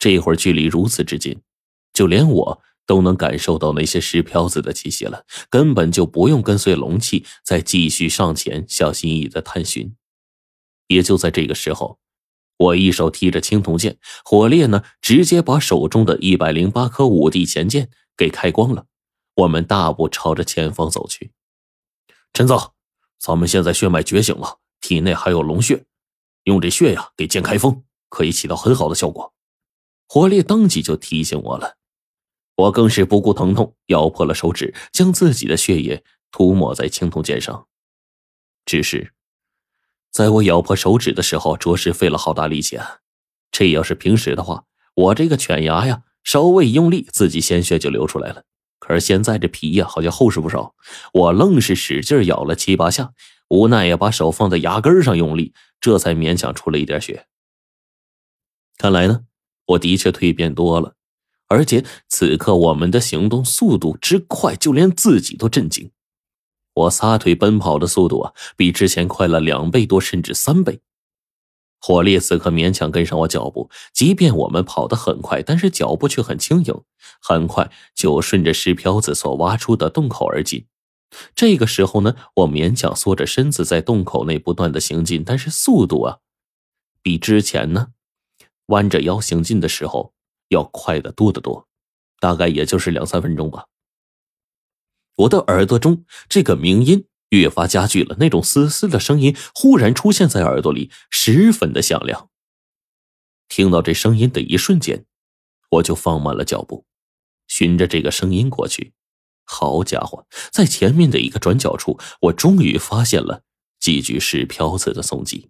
这会儿距离如此之近，就连我都能感受到那些石漂子的气息了，根本就不用跟随龙气再继续上前小心翼翼的探寻。也就在这个时候，我一手提着青铜剑，火烈呢直接把手中的一百零八颗五帝钱剑给开光了。我们大步朝着前方走去。陈总，咱们现在血脉觉醒了，体内还有龙血，用这血呀给剑开封，可以起到很好的效果。火烈当即就提醒我了，我更是不顾疼痛，咬破了手指，将自己的血液涂抹在青铜剑上。只是，在我咬破手指的时候，着实费了好大力气啊！这要是平时的话，我这个犬牙呀，稍微一用力，自己鲜血就流出来了。可是现在这皮呀，好像厚实不少。我愣是使劲咬了七八下，无奈呀，把手放在牙根上用力，这才勉强出了一点血。看来呢，我的确蜕变多了，而且此刻我们的行动速度之快，就连自己都震惊。我撒腿奔跑的速度啊，比之前快了两倍多，甚至三倍。火烈此刻勉强跟上我脚步，即便我们跑得很快，但是脚步却很轻盈，很快就顺着石漂子所挖出的洞口而进。这个时候呢，我勉强缩着身子在洞口内不断的行进，但是速度啊，比之前呢弯着腰行进的时候要快得多得多，大概也就是两三分钟吧。我的耳朵中这个鸣音。越发加剧了，那种嘶嘶的声音忽然出现在耳朵里，十分的响亮。听到这声音的一瞬间，我就放慢了脚步，循着这个声音过去。好家伙，在前面的一个转角处，我终于发现了几具尸漂子的踪迹。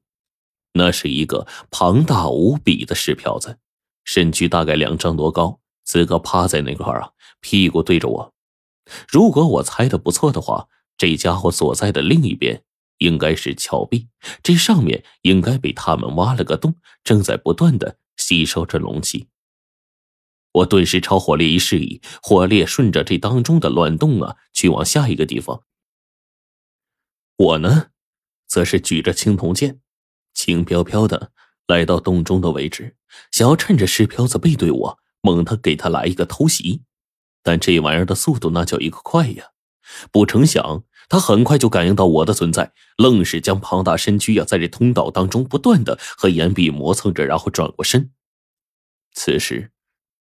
那是一个庞大无比的石瓢子，身躯大概两丈多高，此刻趴在那块啊，屁股对着我。如果我猜的不错的话。这家伙所在的另一边应该是峭壁，这上面应该被他们挖了个洞，正在不断的吸收着龙气。我顿时朝火烈一示意，火烈顺着这当中的乱洞啊，去往下一个地方。我呢，则是举着青铜剑，轻飘飘的来到洞中的位置，想要趁着石漂子背对我，猛地给他来一个偷袭。但这玩意儿的速度那叫一个快呀！不成想。他很快就感应到我的存在，愣是将庞大身躯呀，在这通道当中不断的和岩壁磨蹭着，然后转过身。此时，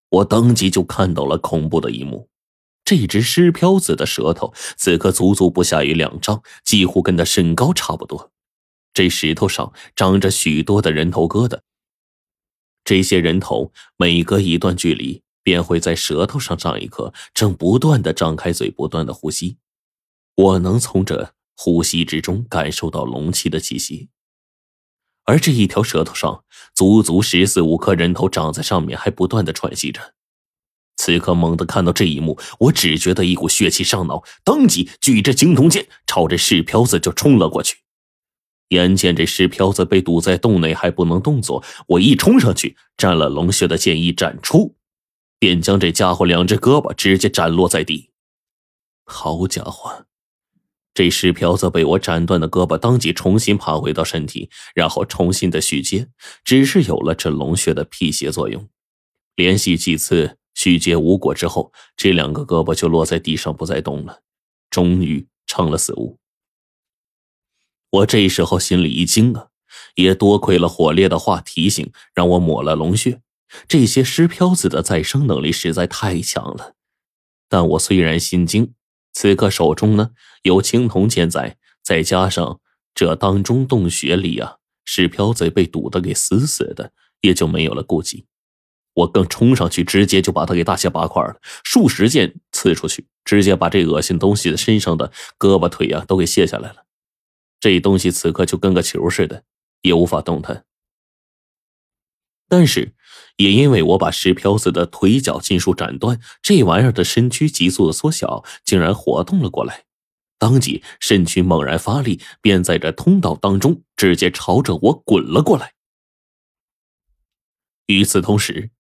我当即就看到了恐怖的一幕：这只尸漂子的舌头，此刻足足不下于两丈，几乎跟他身高差不多。这石头上长着许多的人头疙瘩，这些人头每隔一段距离便会在舌头上长一颗，正不断的张开嘴，不断的呼吸。我能从这呼吸之中感受到龙气的气息，而这一条舌头上足足十四五颗人头长在上面，还不断的喘息着。此刻猛地看到这一幕，我只觉得一股血气上脑，当即举着青铜剑朝着石飘子就冲了过去。眼见这石漂子被堵在洞内还不能动作，我一冲上去，沾了龙血的剑一斩出，便将这家伙两只胳膊直接斩落在地。好家伙！这石瓢子被我斩断的胳膊当即重新爬回到身体，然后重新的续接，只是有了这龙血的辟邪作用。连续几次续接无果之后，这两个胳膊就落在地上不再动了，终于成了死物。我这时候心里一惊啊，也多亏了火烈的话提醒，让我抹了龙血。这些尸漂子的再生能力实在太强了，但我虽然心惊。此刻手中呢有青铜剑在，再加上这当中洞穴里啊，石漂子被堵得给死死的，也就没有了顾忌。我更冲上去，直接就把他给大卸八块了，数十剑刺出去，直接把这恶心东西的身上的胳膊腿啊都给卸下来了。这东西此刻就跟个球似的，也无法动弹。但是，也因为我把石漂子的腿脚尽数斩断，这玩意儿的身躯急速的缩小，竟然活动了过来。当即，身躯猛然发力，便在这通道当中直接朝着我滚了过来。与此同时，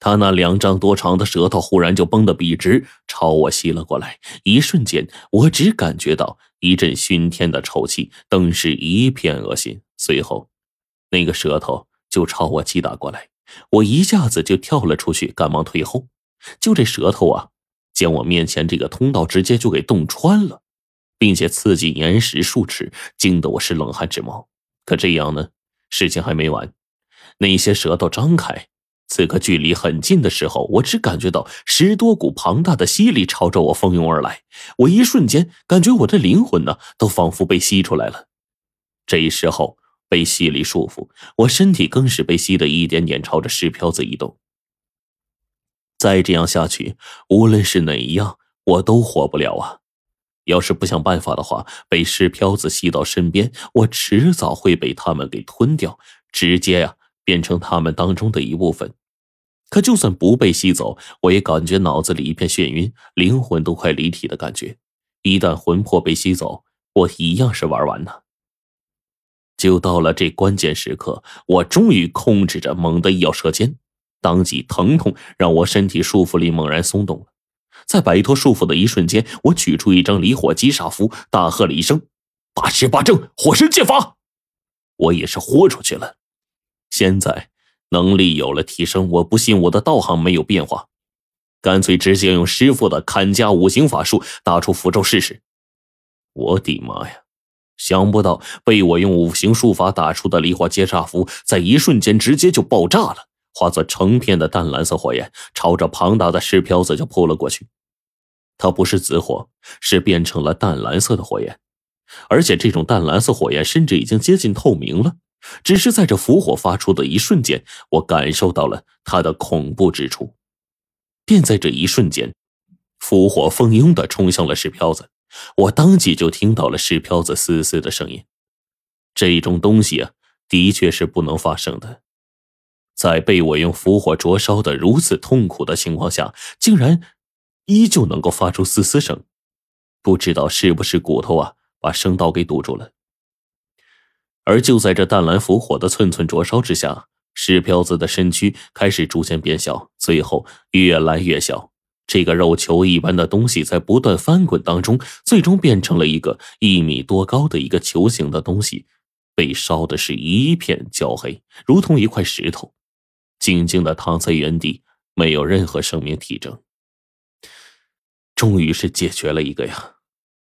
他那两丈多长的舌头忽然就绷得笔直，朝我吸了过来。一瞬间，我只感觉到一阵熏天的臭气，顿时一片恶心。随后，那个舌头。就朝我击打过来，我一下子就跳了出去，赶忙退后。就这舌头啊，将我面前这个通道直接就给洞穿了，并且刺进岩石数尺，惊得我是冷汗直冒。可这样呢，事情还没完。那些舌头张开，此刻距离很近的时候，我只感觉到十多股庞大的吸力朝着我蜂拥而来。我一瞬间感觉我的灵魂呢，都仿佛被吸出来了。这时候。被吸力束缚，我身体更是被吸得一点点朝着石漂子移动。再这样下去，无论是哪一样，我都活不了啊！要是不想办法的话，被石漂子吸到身边，我迟早会被他们给吞掉，直接呀变成他们当中的一部分。可就算不被吸走，我也感觉脑子里一片眩晕，灵魂都快离体的感觉。一旦魂魄被吸走，我一样是玩完呢。就到了这关键时刻，我终于控制着，猛地一咬舌尖，当即疼痛让我身体束缚力猛然松动了。在摆脱束缚的一瞬间，我取出一张离火击煞符，大喝了一声：“八十八正火神剑法！”我也是豁出去了。现在能力有了提升，我不信我的道行没有变化，干脆直接用师傅的砍家五行法术打出符咒试试。我的妈呀！想不到被我用五行术法打出的梨花接煞符，在一瞬间直接就爆炸了，化作成片的淡蓝色火焰，朝着庞大的石漂子就扑了过去。它不是紫火，是变成了淡蓝色的火焰，而且这种淡蓝色火焰甚至已经接近透明了。只是在这符火发出的一瞬间，我感受到了它的恐怖之处。便在这一瞬间，符火蜂拥的冲向了石漂子。我当即就听到了石漂子嘶嘶的声音，这种东西啊，的确是不能发生的。在被我用符火灼烧的如此痛苦的情况下，竟然依旧能够发出嘶嘶声，不知道是不是骨头啊把声道给堵住了。而就在这淡蓝符火的寸寸灼烧之下，石彪子的身躯开始逐渐变小，最后越来越小。这个肉球一般的东西在不断翻滚当中，最终变成了一个一米多高的一个球形的东西，被烧的是一片焦黑，如同一块石头，静静的躺在原地，没有任何生命体征。终于是解决了一个呀。